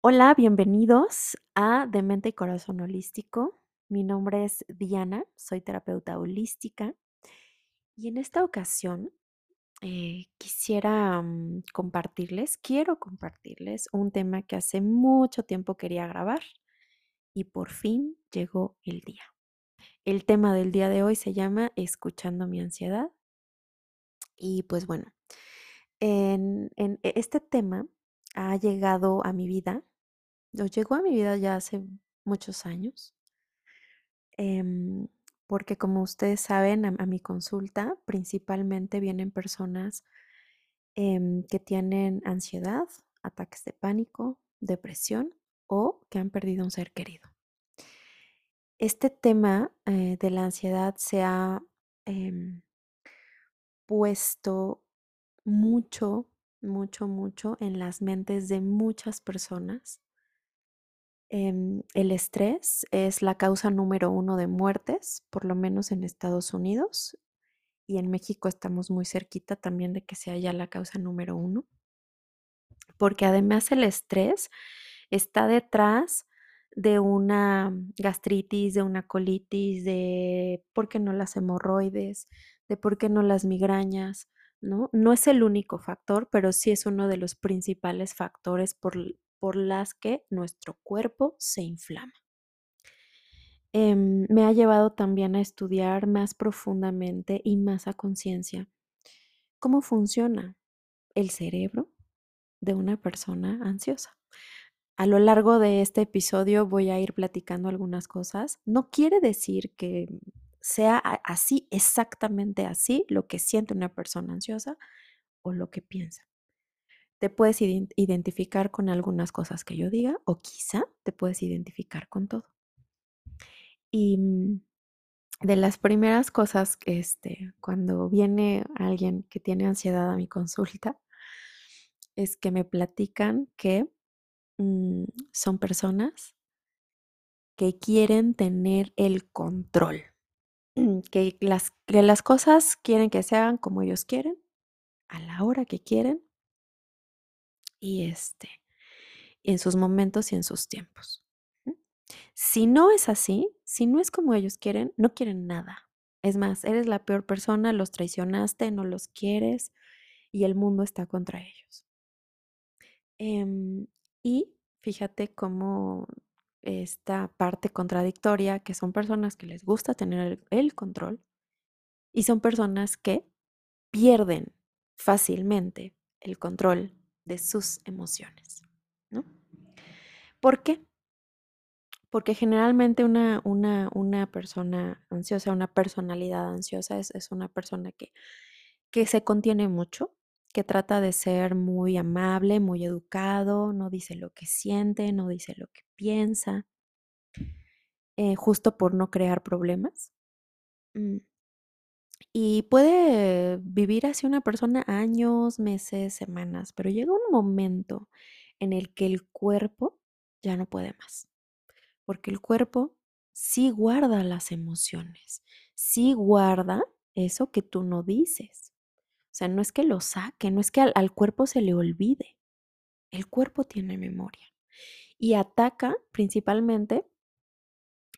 Hola, bienvenidos a De Mente y Corazón Holístico. Mi nombre es Diana, soy terapeuta holística y en esta ocasión eh, quisiera mm, compartirles, quiero compartirles un tema que hace mucho tiempo quería grabar y por fin llegó el día. El tema del día de hoy se llama Escuchando mi ansiedad y pues bueno, en, e- este tema ha llegado a mi vida Lo llegó a mi vida ya hace muchos años, em, porque como ustedes saben, a, a mi consulta principalmente vienen personas em, que tienen ansiedad, ataques de pánico, depresión o que han perdido un ser querido. Este tema eh, de la ansiedad se ha em, puesto mucho, mucho, mucho en las mentes de muchas personas. Em, el estrés es la causa número uno de muertes, por lo menos en Estados Unidos, y en México estamos muy cerquita también de que sea ya la causa número uno, porque además el estrés está detrás de una gastritis, de una colitis, de por qué no las hemorroides, de por qué no las migrañas, ¿no? No es el único factor, pero sí es uno de los principales factores por, por las que nuestro cuerpo se inflama. Em, me ha llevado también a estudiar más profundamente y más a conciencia cómo funciona el cerebro de una persona ansiosa. A lo largo de este episodio voy a ir platicando algunas cosas. No quiere decir que sea así, exactamente así, lo que siente una persona ansiosa o lo que piensa. Te puedes identificar con algunas cosas que yo diga o quizá te puedes identificar con todo. Y mm, de las primeras cosas este, cuando viene alguien que tiene ansiedad a mi consulta, es que me platican que mm, son personas que quieren tener el control, que las, que las cosas quieren que se hagan como ellos quieren, a la hora que quieren y este, en sus momentos y en sus tiempos. Si no es así, si no es como ellos quieren, no quieren nada. Es más, eres la peor persona, los traicionaste, no los quieres y el mundo está contra ellos. Em, y fíjate cómo esta parte contradictoria, que son personas que les gusta tener el, control y son personas que pierden fácilmente el control de sus emociones. ¿no? ¿Por qué? Porque generalmente una, una, una persona ansiosa, una personalidad ansiosa es, es una persona que, que se contiene mucho, que trata de ser muy amable, muy educado, no dice lo que siente, no dice lo que piensa, eh, justo por no crear problemas. Mm. Y puede vivir así una persona años, meses, semanas, pero llega un momento en el que el cuerpo ya no puede más porque el cuerpo sí guarda las emociones, sí guarda eso que tú no dices. Sea, no es que lo saque, no es que al, cuerpo se le olvide. El cuerpo tiene memoria y ataca principalmente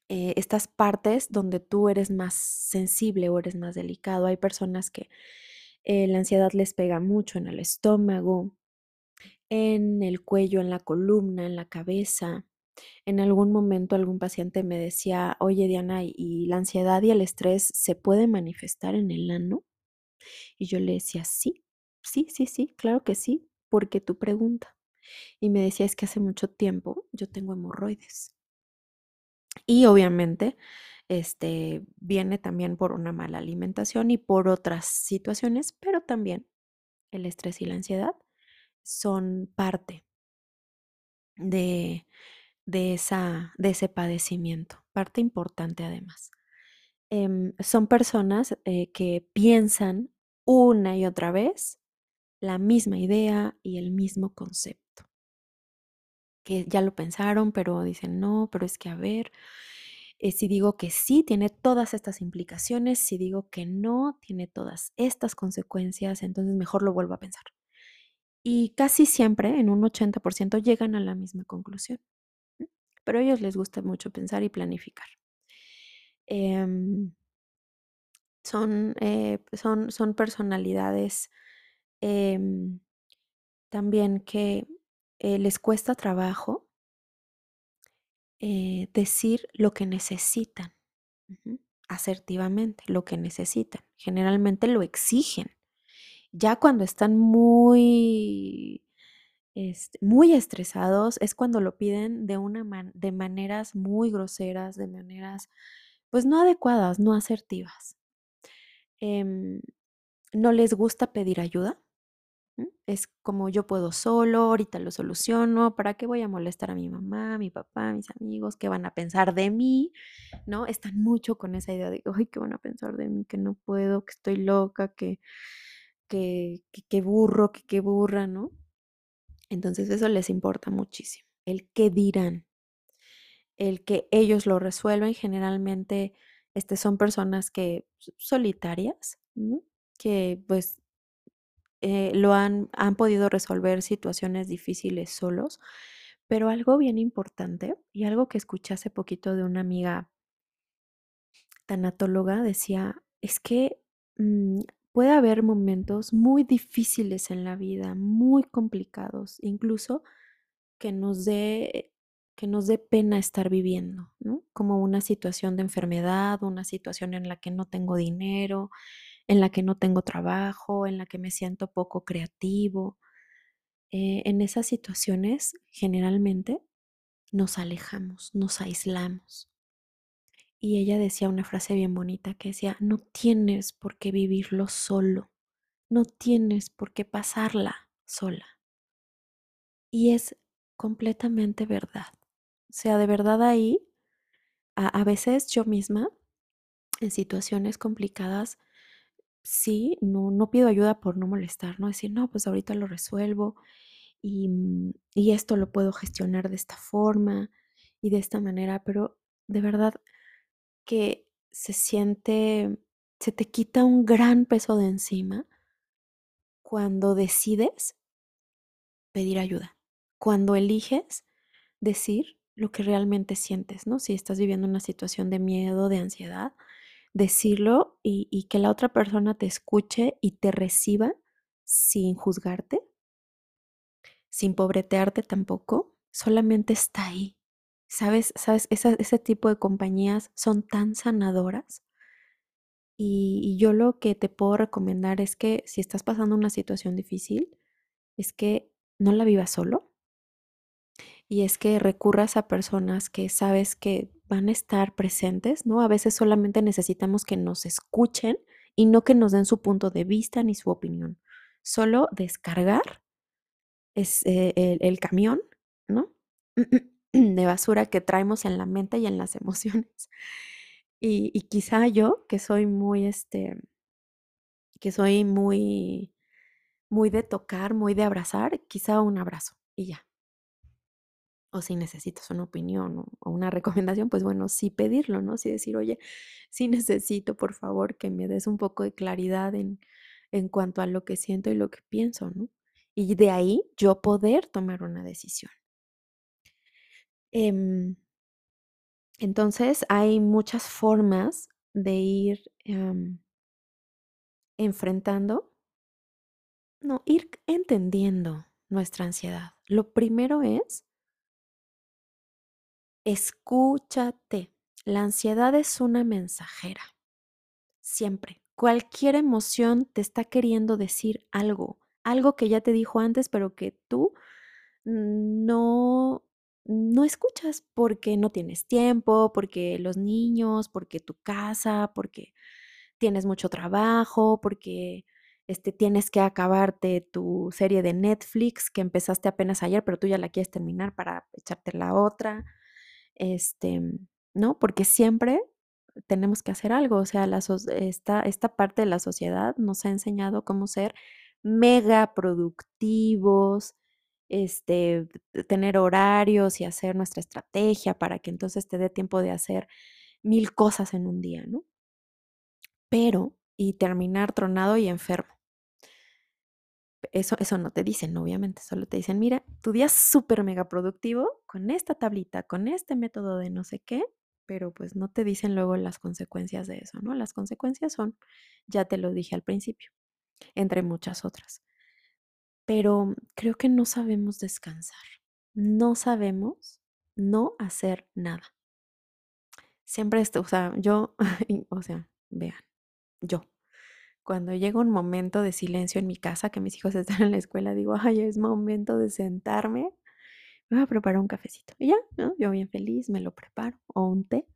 eh, estas partes donde tú eres más sensible o eres más delicado. Hay personas que eh, la ansiedad les pega mucho en el estómago, en el cuello, en la columna, en la cabeza, en algún momento algún paciente me decía, oye Diana, ¿y la ansiedad y el estrés se puede manifestar en el ano? Y yo le decía, sí, sí, sí, sí, claro que sí, porque tu pregunta. Y me decía, es que hace mucho tiempo yo tengo hemorroides. Y obviamente, este viene también por una mala alimentación y por otras situaciones, pero también el estrés y la ansiedad son parte de, de, esa, de ese padecimiento, parte importante además. Em, son personas eh, que piensan una y otra vez la misma idea y el mismo concepto. Que ya lo pensaron, pero dicen, no, pero es que a ver, eh, si digo que sí, tiene todas estas implicaciones, si digo que no, tiene todas estas consecuencias, entonces mejor lo vuelvo a pensar. Y casi siempre, en un 80%, llegan a la misma conclusión. Pero a ellos les gusta mucho pensar y planificar. Em, son, eh, son, son personalidades em, también que eh, les cuesta trabajo eh, decir lo que necesitan asertivamente, lo que necesitan. Generalmente lo exigen. Ya cuando están muy, este, muy estresados es cuando lo piden de, una de maneras muy groseras, de maneras pues no adecuadas, no asertivas. Em, no les gusta pedir ayuda. Es como yo puedo solo, ahorita lo soluciono, ¿para qué voy a molestar a mi mamá, mi papá, a mis amigos? ¿Qué van a pensar de mí? ¿No? Están mucho con esa idea de, ay, ¿qué van a pensar de mí? Que no puedo, que estoy loca, que, que, que, burro, que qué burra, ¿no? Entonces eso les importa muchísimo. El qué dirán, el que ellos lo resuelven generalmente este, son personas que solitarias, que pues eh, lo han, han podido resolver situaciones difíciles solos, pero algo bien importante y algo que escuché hace poquito de una amiga tanatóloga decía, es que mm, puede haber momentos muy difíciles en la vida, muy complicados, incluso que nos dé que nos dé pena estar viviendo, ¿no? Como una situación de enfermedad, una situación en la que no tengo dinero, en la que no tengo trabajo, en la que me siento poco creativo. Eh, en esas situaciones, generalmente, nos alejamos, nos aislamos. Y ella decía una frase bien bonita que decía, no tienes por qué vivirlo solo, no tienes por qué pasarla sola. Y es completamente verdad. O sea, de verdad ahí, a, veces yo misma, en situaciones complicadas, sí, no, no pido ayuda por no molestar, no decir, no, pues ahorita lo resuelvo y, mm, y esto lo puedo gestionar de esta forma y de esta manera, pero de verdad que se siente, se te quita un gran peso de encima cuando decides pedir ayuda, cuando eliges decir lo que realmente sientes, ¿no? Si estás viviendo una situación de miedo, de ansiedad, decirlo y, que la otra persona te escuche y te reciba sin juzgarte, sin pobretearte tampoco, solamente está ahí. ¿Sabes? ¿Sabes? ese tipo de compañías son tan sanadoras. y yo lo que te puedo recomendar es que si estás pasando una situación difícil, es que no la vivas solo, y es que recurras a personas que sabes que van a estar presentes, ¿no? A veces solamente necesitamos que nos escuchen y no que nos den su punto de vista ni su opinión. Solo descargar es eh, el, camión, ¿no? de basura que traemos en la mente y en las emociones. Y, y, quizá yo, que soy muy, este, que soy muy, muy de tocar, muy de abrazar, quizá un abrazo y ya o si necesitas una opinión o, una recomendación, pues bueno, sí pedirlo, ¿no? Sí decir, oye, sí necesito, por favor, que me des un poco de claridad en, en cuanto a lo que siento y lo que pienso, ¿no? Y de ahí yo poder tomar una decisión. Em, entonces, hay muchas formas de ir em, enfrentando, no, ir entendiendo nuestra ansiedad. Lo primero es Escúchate. La ansiedad es una mensajera. Siempre. Cualquier emoción te está queriendo decir algo, algo que ya te dijo antes, pero que tú no no escuchas porque no tienes tiempo, porque los niños, porque tu casa, porque tienes mucho trabajo, porque este, tienes que acabarte tu serie de Netflix que empezaste apenas ayer, pero tú ya la quieres terminar para echarte la otra este, ¿no? Porque siempre tenemos que hacer algo, o sea, la esta, esta parte de la sociedad nos ha enseñado cómo ser mega productivos, este, tener horarios y hacer nuestra estrategia para que entonces te dé tiempo de hacer mil cosas en un día, ¿no? Pero, y terminar tronado y enfermo. Eso, eso no te dicen, obviamente, solo te dicen, mira, tu día es súper mega productivo con esta tablita, con este método de no sé qué, pero pues no te dicen luego las consecuencias de eso, ¿no? Las consecuencias son, ya te lo dije al principio, entre muchas otras. Pero creo que no sabemos descansar, no sabemos no hacer nada. Siempre esto, o sea, yo, o sea, vean, yo, cuando llega un momento de silencio en mi casa, que mis hijos están en la escuela, digo, ay, es momento de sentarme, me voy a preparar un cafecito. Y ya, ¿no? Yo bien feliz, me lo preparo, o un té.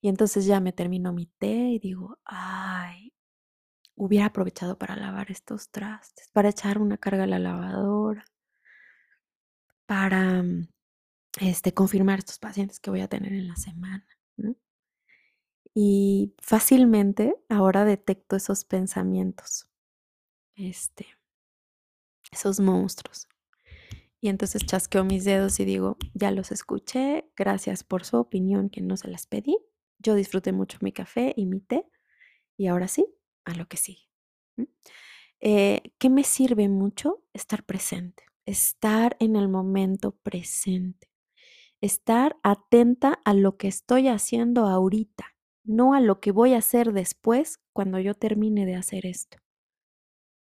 Y entonces ya me termino mi té y digo, ay, hubiera aprovechado para lavar estos trastes, para echar una carga a la lavadora, para mm, este, confirmar estos pacientes que voy a tener en la semana. ¿no? Y fácilmente ahora detecto esos pensamientos, este, esos monstruos. Y entonces chasqueo mis dedos y digo, ya los escuché, gracias por su opinión que no se las pedí. Yo disfruté mucho mi café y mi té. Y ahora sí, a lo que sigue. Eh, ¿Qué me sirve mucho? Estar presente, estar en el momento presente, estar atenta a lo que estoy haciendo ahorita, no a lo que voy a hacer después cuando yo termine de hacer esto.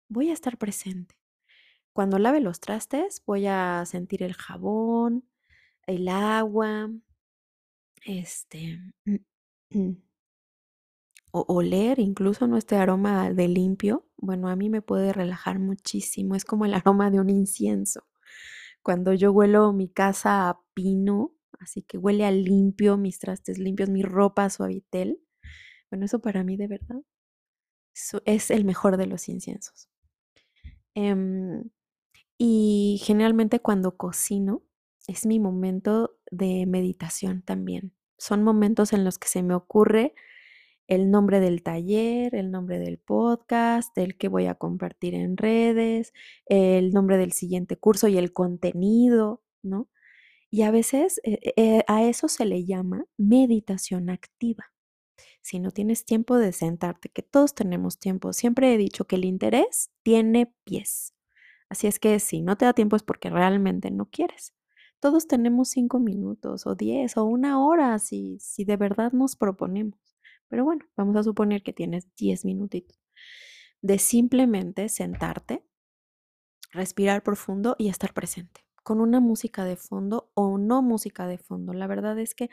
Voy a estar presente. Cuando lave los trastes, voy a sentir el jabón, el agua, este, o oler incluso nuestro aroma de limpio. Bueno, a mí me puede relajar muchísimo. Es como el aroma de un incienso. Cuando yo huelo mi casa a pino, así que huele a limpio, mis trastes limpios, mi ropa suavitel. Bueno, eso para mí de verdad es el mejor de los inciensos. Em, y generalmente cuando cocino es mi momento de meditación también. Son momentos en los que se me ocurre el nombre del taller, el nombre del podcast, el que voy a compartir en redes, el nombre del siguiente curso y el contenido, ¿no? Y a veces eh, eh, a eso se le llama meditación activa. Si no tienes tiempo de sentarte, que todos tenemos tiempo, siempre he dicho que el interés tiene pies. Así es que si no te da tiempo es porque realmente no quieres. Todos tenemos cinco minutos o diez o una hora si, si de verdad nos proponemos. Pero bueno, vamos a suponer que tienes diez minutitos de simplemente sentarte, respirar profundo y estar presente, con una música de fondo o no música de fondo. La verdad es que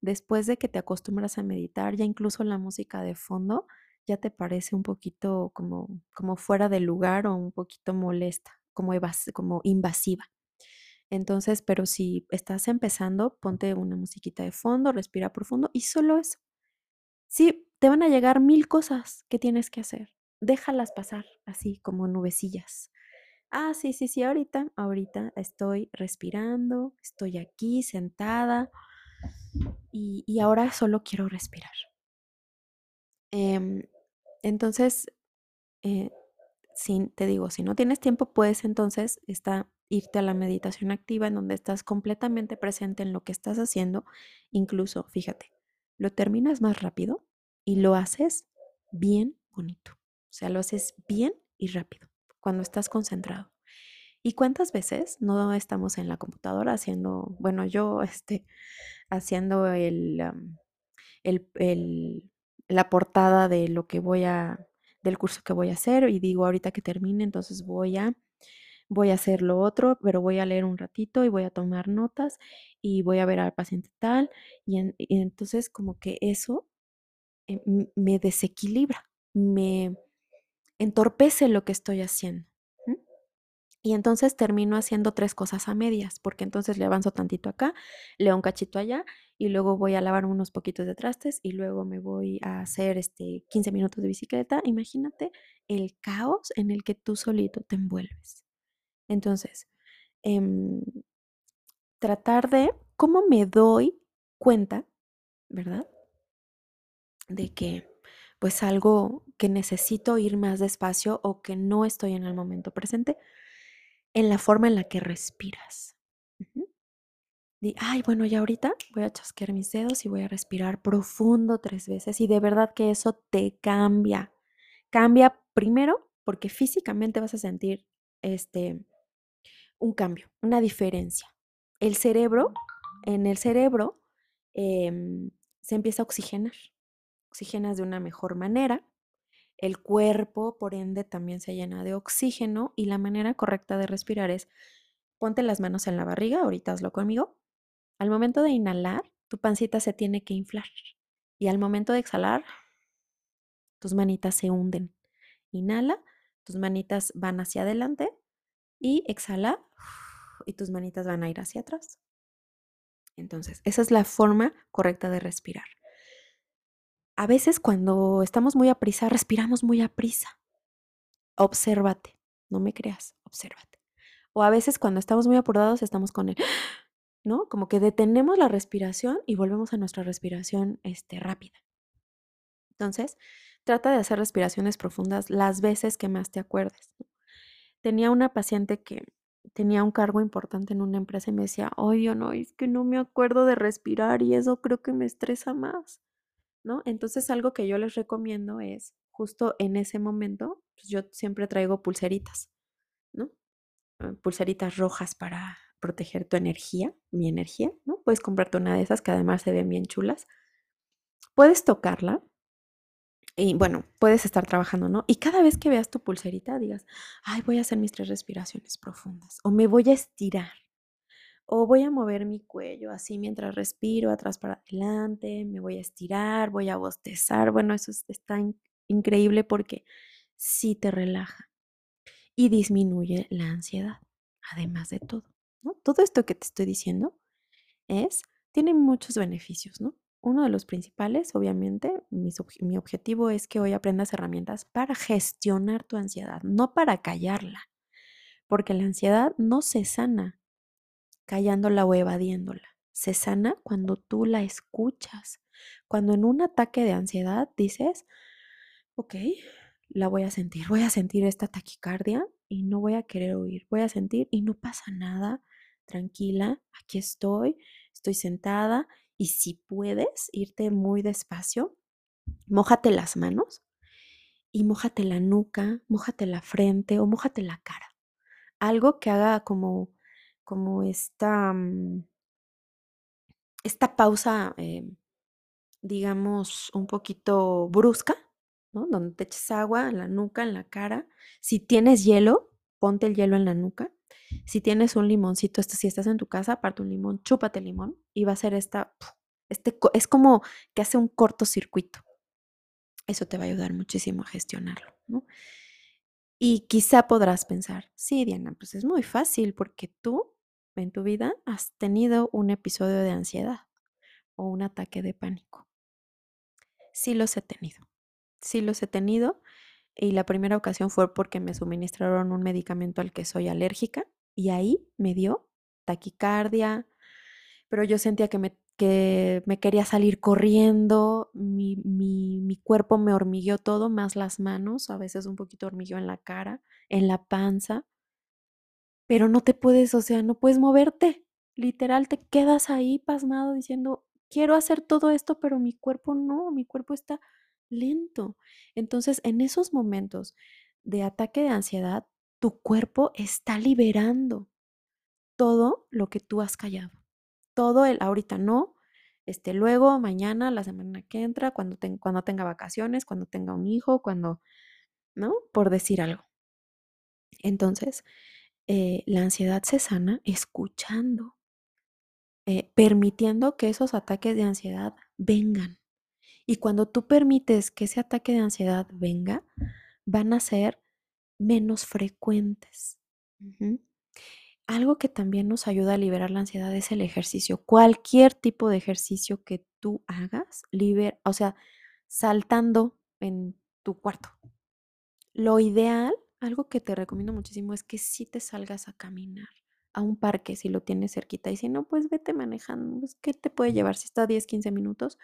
después de que te acostumbras a meditar, ya incluso la música de fondo ya te parece un poquito como, como fuera de lugar o un poquito molesta, como, como invasiva. Entonces, pero si estás empezando, ponte una musiquita de fondo, respira profundo y solo eso. Sí, te van a llegar mil cosas que tienes que hacer. Déjalas pasar así como nubecillas. Ah, sí, sí, sí, ahorita, ahorita estoy respirando, estoy aquí sentada y, y ahora solo quiero respirar. Em, entonces, eh, te digo, si no tienes tiempo, puedes entonces está, irte a la meditación activa en donde estás completamente presente en lo que estás haciendo. Incluso, fíjate, lo terminas más rápido y lo haces bien bonito. O sea, lo haces bien y rápido cuando estás concentrado. ¿Y cuántas veces no estamos en la computadora haciendo, bueno, yo este, haciendo el, el la portada de lo que voy a, del curso que voy a hacer y digo ahorita que termine, entonces voy a, voy a hacer lo otro, pero voy a leer un ratito y voy a tomar notas y voy a ver al paciente tal y, entonces como que eso eh, me desequilibra, me entorpece lo que estoy haciendo. Y entonces termino haciendo tres cosas a medias, porque entonces le avanzo tantito acá, leo un cachito allá y luego voy a lavar unos poquitos de trastes y luego me voy a hacer este 15 minutos de bicicleta. Imagínate el caos en el que tú solito te envuelves. Entonces, em, tratar de cómo me doy cuenta, ¿verdad? De que pues algo que necesito ir más despacio o que no estoy en el momento presente en la forma en la que respiras. ay, bueno, ya ahorita voy a chasquear mis dedos y voy a respirar profundo tres veces y de verdad que eso te cambia. Cambia primero porque físicamente vas a sentir este, un cambio, una diferencia. El cerebro, en el cerebro em, se empieza a oxigenar, oxigenas de una mejor manera. El cuerpo, por ende, también se llena de oxígeno y la manera correcta de respirar es ponte las manos en la barriga, ahorita hazlo conmigo. Al momento de inhalar, tu pancita se tiene que inflar y al momento de exhalar, tus manitas se hunden. Inhala, tus manitas van hacia adelante y exhala y tus manitas van a ir hacia atrás. Entonces, esa es la forma correcta de respirar. A veces cuando estamos muy a prisa, respiramos muy a prisa. Obsérvate, no me creas, obsérvate. O a veces cuando estamos muy apurados, estamos con el, ¿no? Como que detenemos la respiración y volvemos a nuestra respiración este, rápida. Entonces, trata de hacer respiraciones profundas las veces que más te acuerdes. Tenía una paciente que tenía un cargo importante en una empresa y me decía, oye, no, es que no me acuerdo de respirar y eso creo que me estresa más, ¿no? Entonces algo que yo les recomiendo es, justo en ese momento, pues yo siempre traigo pulseritas, ¿no? Ah, pulseritas rojas para proteger tu energía, mi energía, ¿no? Puedes comprarte una de esas que además se ven bien chulas. Puedes tocarla y bueno, puedes estar trabajando, ¿no? Y cada vez que veas tu pulserita, digas, ay, voy a hacer mis tres respiraciones profundas, o me voy a estirar, o voy a mover mi cuello así mientras respiro, atrás para adelante, me voy a estirar, voy a bostezar. Bueno, eso está increíble porque sí te relaja y disminuye la ansiedad, además de todo, ¿no? Todo esto que te estoy diciendo es, tiene muchos beneficios, ¿no? Uno de los principales, obviamente, mi, objetivo es que hoy aprendas herramientas para gestionar tu ansiedad, no para callarla, porque la ansiedad no se sana callándola o evadiéndola, se sana cuando tú la escuchas, cuando en un ataque de ansiedad dices, ok, la voy a sentir, voy a sentir esta taquicardia y no voy a querer oír, voy a sentir y no pasa nada, tranquila, aquí estoy, estoy sentada y si puedes irte muy despacio, mójate las manos y mójate la nuca, mójate la frente o mójate la cara. Algo que haga como, como esta, mm, esta pausa, eh, digamos, un poquito brusca, ¿no? Donde te eches agua en la nuca, en la cara. Si tienes hielo, ponte el hielo en la nuca si tienes un limoncito, esto, si estás en tu casa, aparte un limón, chúpate el limón y va a ser esta, este, es como que hace un cortocircuito. Eso te va a ayudar muchísimo a gestionarlo, ¿no? Y quizá podrás pensar, sí, Diana, pues es muy fácil porque tú en tu vida has tenido un episodio de ansiedad o un ataque de pánico. Sí los he tenido, sí los he tenido y la primera ocasión fue porque me suministraron un medicamento al que soy alérgica y ahí me dio taquicardia, pero yo sentía que me, que me quería salir corriendo, mi, mi, mi cuerpo me hormigueó todo, más las manos, a veces un poquito hormigueo en la cara, en la panza, pero no te puedes, o sea, no puedes moverte, literal, te quedas ahí pasmado diciendo, quiero hacer todo esto, pero mi cuerpo no, mi cuerpo está lento. Entonces, en esos momentos de ataque de ansiedad, tu cuerpo está liberando todo lo que tú has callado. Todo el ahorita no, este luego, mañana, la semana que entra, cuando, cuando tenga vacaciones, cuando tenga un hijo, cuando, ¿no? Por decir algo. Entonces, eh, la ansiedad se sana escuchando, eh, permitiendo que esos ataques de ansiedad vengan. Y cuando tú permites que ese ataque de ansiedad venga, van a ser menos frecuentes. Algo que también nos ayuda a liberar la ansiedad es el ejercicio. Cualquier tipo de ejercicio que tú hagas, libera, o sea, saltando en tu cuarto. Lo ideal, algo que te recomiendo muchísimo es que si te salgas a caminar a un parque si lo tienes cerquita y si no, pues vete manejando. Pues, ¿Qué te puede llevar si está 10, 15 minutos?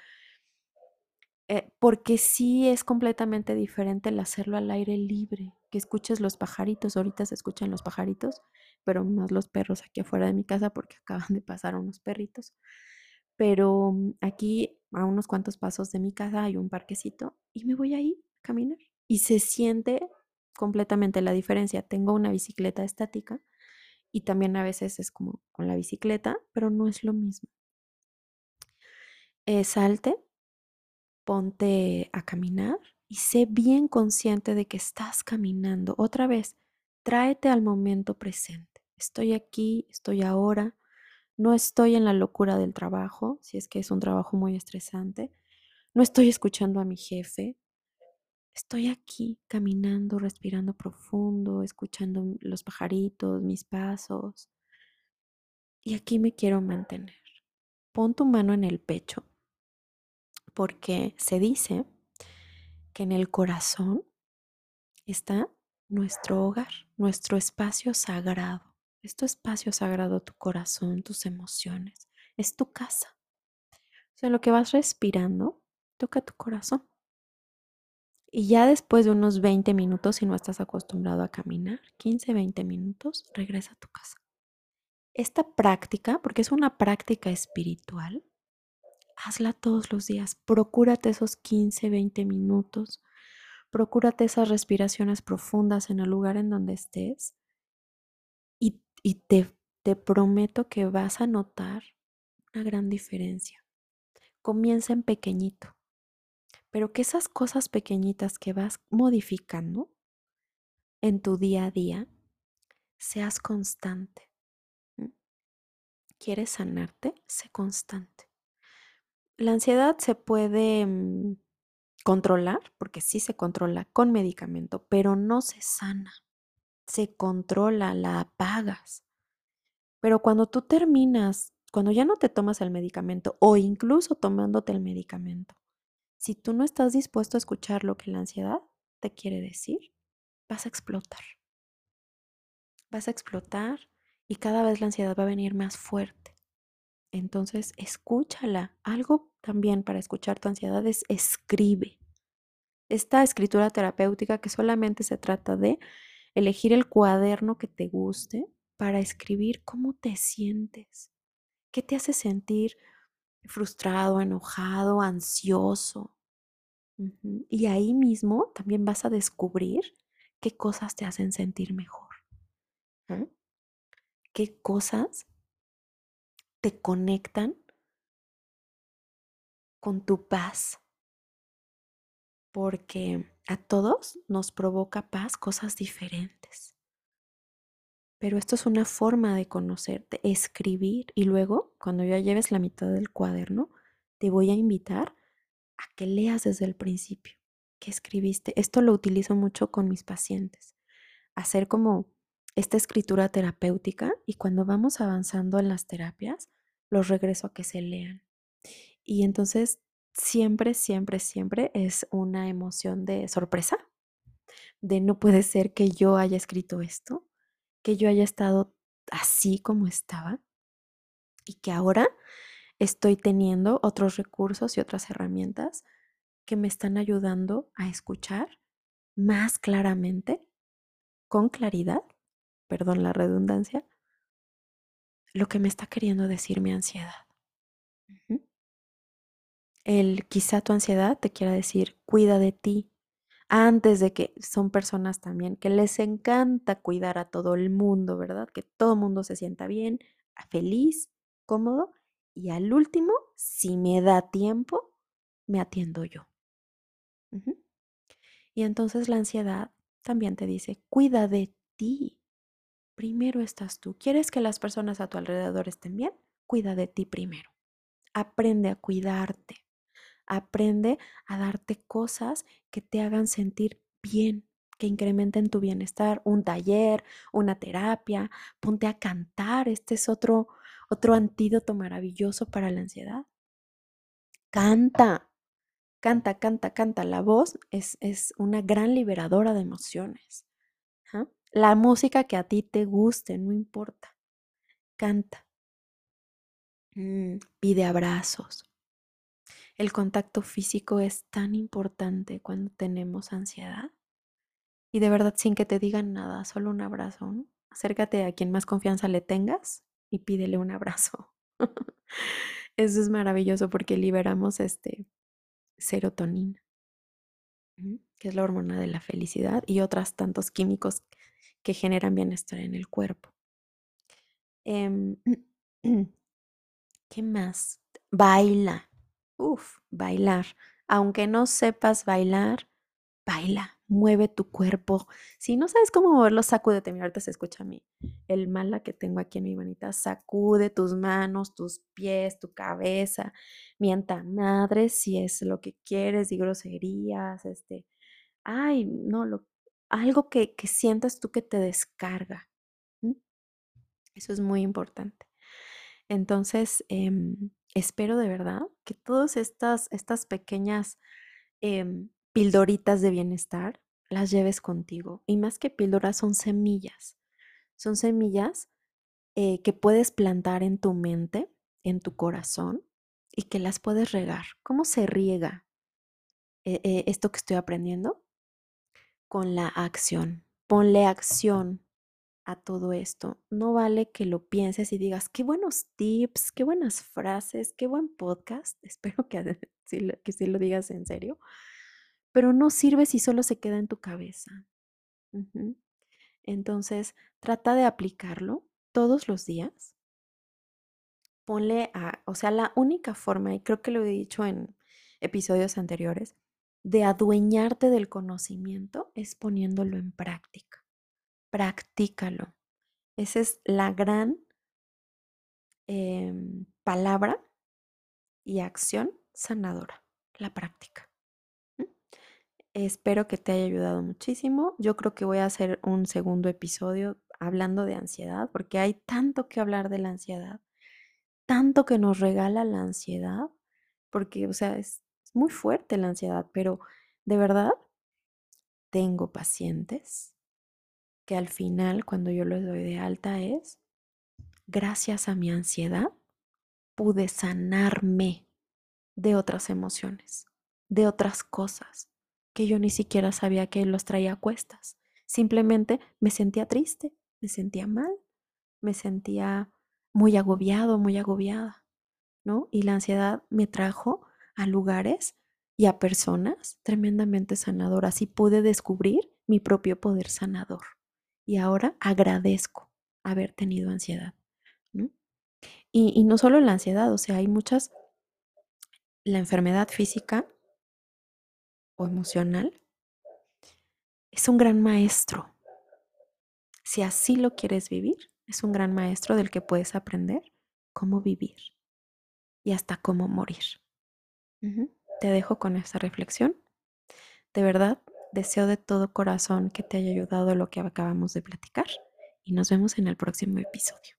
Eh, porque sí es completamente diferente el hacerlo al aire libre, que escuches los pajaritos, ahorita se escuchan los pajaritos, pero más los perros aquí afuera de mi casa porque acaban de pasar unos perritos. Pero mm, aquí a unos cuantos pasos de mi casa hay un parquecito y me voy ahí a caminar y se siente completamente la diferencia. Tengo una bicicleta estática y también a veces es como con la bicicleta, pero no es lo mismo. Eh, salte, ponte a caminar y sé bien consciente de que estás caminando. Otra vez, tráete al momento presente. Estoy aquí, estoy ahora, no estoy en la locura del trabajo, si es que es un trabajo muy estresante. No estoy escuchando a mi jefe. Estoy aquí caminando, respirando profundo, escuchando los pajaritos, mis pasos. Y aquí me quiero mantener. Pon tu mano en el pecho, porque se dice que en el corazón está nuestro hogar, nuestro espacio sagrado. Es tu espacio sagrado, tu corazón, tus emociones. Es tu casa. O sea, lo que vas respirando, toca tu corazón. Y ya después de unos 20 minutos, si no estás acostumbrado a caminar, 15, 20 minutos, regresa a tu casa. Esta práctica, porque es una práctica espiritual, hazla todos los días. Procúrate esos 15, 20 minutos. Procúrate esas respiraciones profundas en el lugar en donde estés. Y, y te, te prometo que vas a notar una gran diferencia. Comienza en pequeñito, pero que esas cosas pequeñitas que vas modificando en tu día a día, seas constante. ¿Quieres sanarte? Sé constante. La ansiedad se puede mm, controlar, porque sí se controla con medicamento, pero no se sana. Se controla, la apagas. Pero cuando tú terminas, cuando ya no te tomas el medicamento o incluso tomándote el medicamento, si tú no estás dispuesto a escuchar lo que la ansiedad te quiere decir, vas a explotar. Vas a explotar y cada vez la ansiedad va a venir más fuerte. Entonces, escúchala. Algo también para escuchar tu ansiedad es escribe. Esta escritura terapéutica que solamente se trata de elegir el cuaderno que te guste para escribir cómo te sientes, qué te hace sentir frustrado, enojado, ansioso. Y ahí mismo también vas a descubrir qué cosas te hacen sentir mejor. ¿Qué cosas te conectan con tu paz? Porque a todos nos provoca paz cosas diferentes. Pero esto es una forma de conocerte, escribir y luego, cuando ya lleves la mitad del cuaderno, te voy a invitar a que leas desde el principio que escribiste. Esto lo utilizo mucho con mis pacientes. Hacer como esta escritura terapéutica y cuando vamos avanzando en las terapias, los regreso a que se lean. Y entonces siempre, siempre, siempre es una emoción de sorpresa, de no puede ser que yo haya escrito esto que yo haya estado así como estaba y que ahora estoy teniendo otros recursos y otras herramientas que me están ayudando a escuchar más claramente, con claridad, perdón la redundancia, lo que me está queriendo decir mi ansiedad. El quizá tu ansiedad te quiera decir, cuida de ti, antes de que son personas también que les encanta cuidar a todo el mundo, ¿verdad? Que todo el mundo se sienta bien, feliz, cómodo y al último, si me da tiempo, me atiendo yo. Y entonces la ansiedad también te dice, cuida de ti. Primero estás tú. ¿Quieres que las personas a tu alrededor estén bien? Cuida de ti primero. Aprende a cuidarte. Aprende a darte cosas que te hagan sentir bien, que incrementen tu bienestar, un taller, una terapia, ponte a cantar, este es otro otro antídoto maravilloso para la ansiedad. Canta, canta, canta, canta. La voz es, es una gran liberadora de emociones. La música que a ti te guste, no importa. Canta. Mm, pide abrazos, el contacto físico es tan importante cuando tenemos ansiedad. Y de verdad, sin que te digan nada, solo un abrazo. Acércate a quien más confianza le tengas y pídele un abrazo. Eso es maravilloso porque liberamos este serotonina. que es la hormona de la felicidad, y otros tantos químicos que generan bienestar en el cuerpo. Em, ¿Qué más? Baila. Uf, bailar. Aunque no sepas bailar, baila, mueve tu cuerpo. Si no sabes cómo moverlo, sacúdete. Mira, ahorita se escucha a mí. El mala que tengo aquí en mi manita. Sacude tus manos, tus pies, tu cabeza. Mienta madre si es lo que quieres, y groserías, este. Ay, no, lo, algo que, que sientas tú que te descarga. Eso es muy importante. Entonces, em, espero de verdad que todas estas, estas pequeñas em, pildoritas de bienestar las lleves contigo. Y más que píldoras, son semillas. Son semillas eh, que puedes plantar en tu mente, en tu corazón, y que las puedes regar. ¿Cómo se riega eh, eh, esto que estoy aprendiendo? Con la acción. Ponle acción a todo esto. No vale que lo pienses y digas, qué buenos tips, qué buenas frases, qué buen podcast. Espero que, que sí lo digas en serio. Pero no sirve si solo se queda en tu cabeza. Entonces, trata de aplicarlo todos los días. Ponle a, o sea, la única forma, y creo que lo he dicho en episodios anteriores, de adueñarte del conocimiento es poniéndolo en práctica practícalo. Esa es la gran em, palabra y acción sanadora, la práctica. Espero que te haya ayudado muchísimo. Yo creo que voy a hacer un segundo episodio hablando de ansiedad, porque hay tanto que hablar de la ansiedad, tanto que nos regala la ansiedad, porque, o sea, es muy fuerte la ansiedad, pero de verdad tengo pacientes que al final cuando yo les doy de alta es, gracias a mi ansiedad, pude sanarme de otras emociones, de otras cosas que yo ni siquiera sabía que los traía a cuestas. Simplemente me sentía triste, me sentía mal, me sentía muy agobiado, muy agobiada, ¿no? Y la ansiedad me trajo a lugares y a personas tremendamente sanadoras y pude descubrir mi propio poder sanador y ahora agradezco haber tenido ansiedad. Y, no solo la ansiedad, o sea, hay muchas, la enfermedad física o emocional es un gran maestro. Si así lo quieres vivir, es un gran maestro del que puedes aprender cómo vivir y hasta cómo morir. Te dejo con esta reflexión. De verdad, Deseo de todo corazón que te haya ayudado lo que acabamos de platicar y nos vemos en el próximo episodio.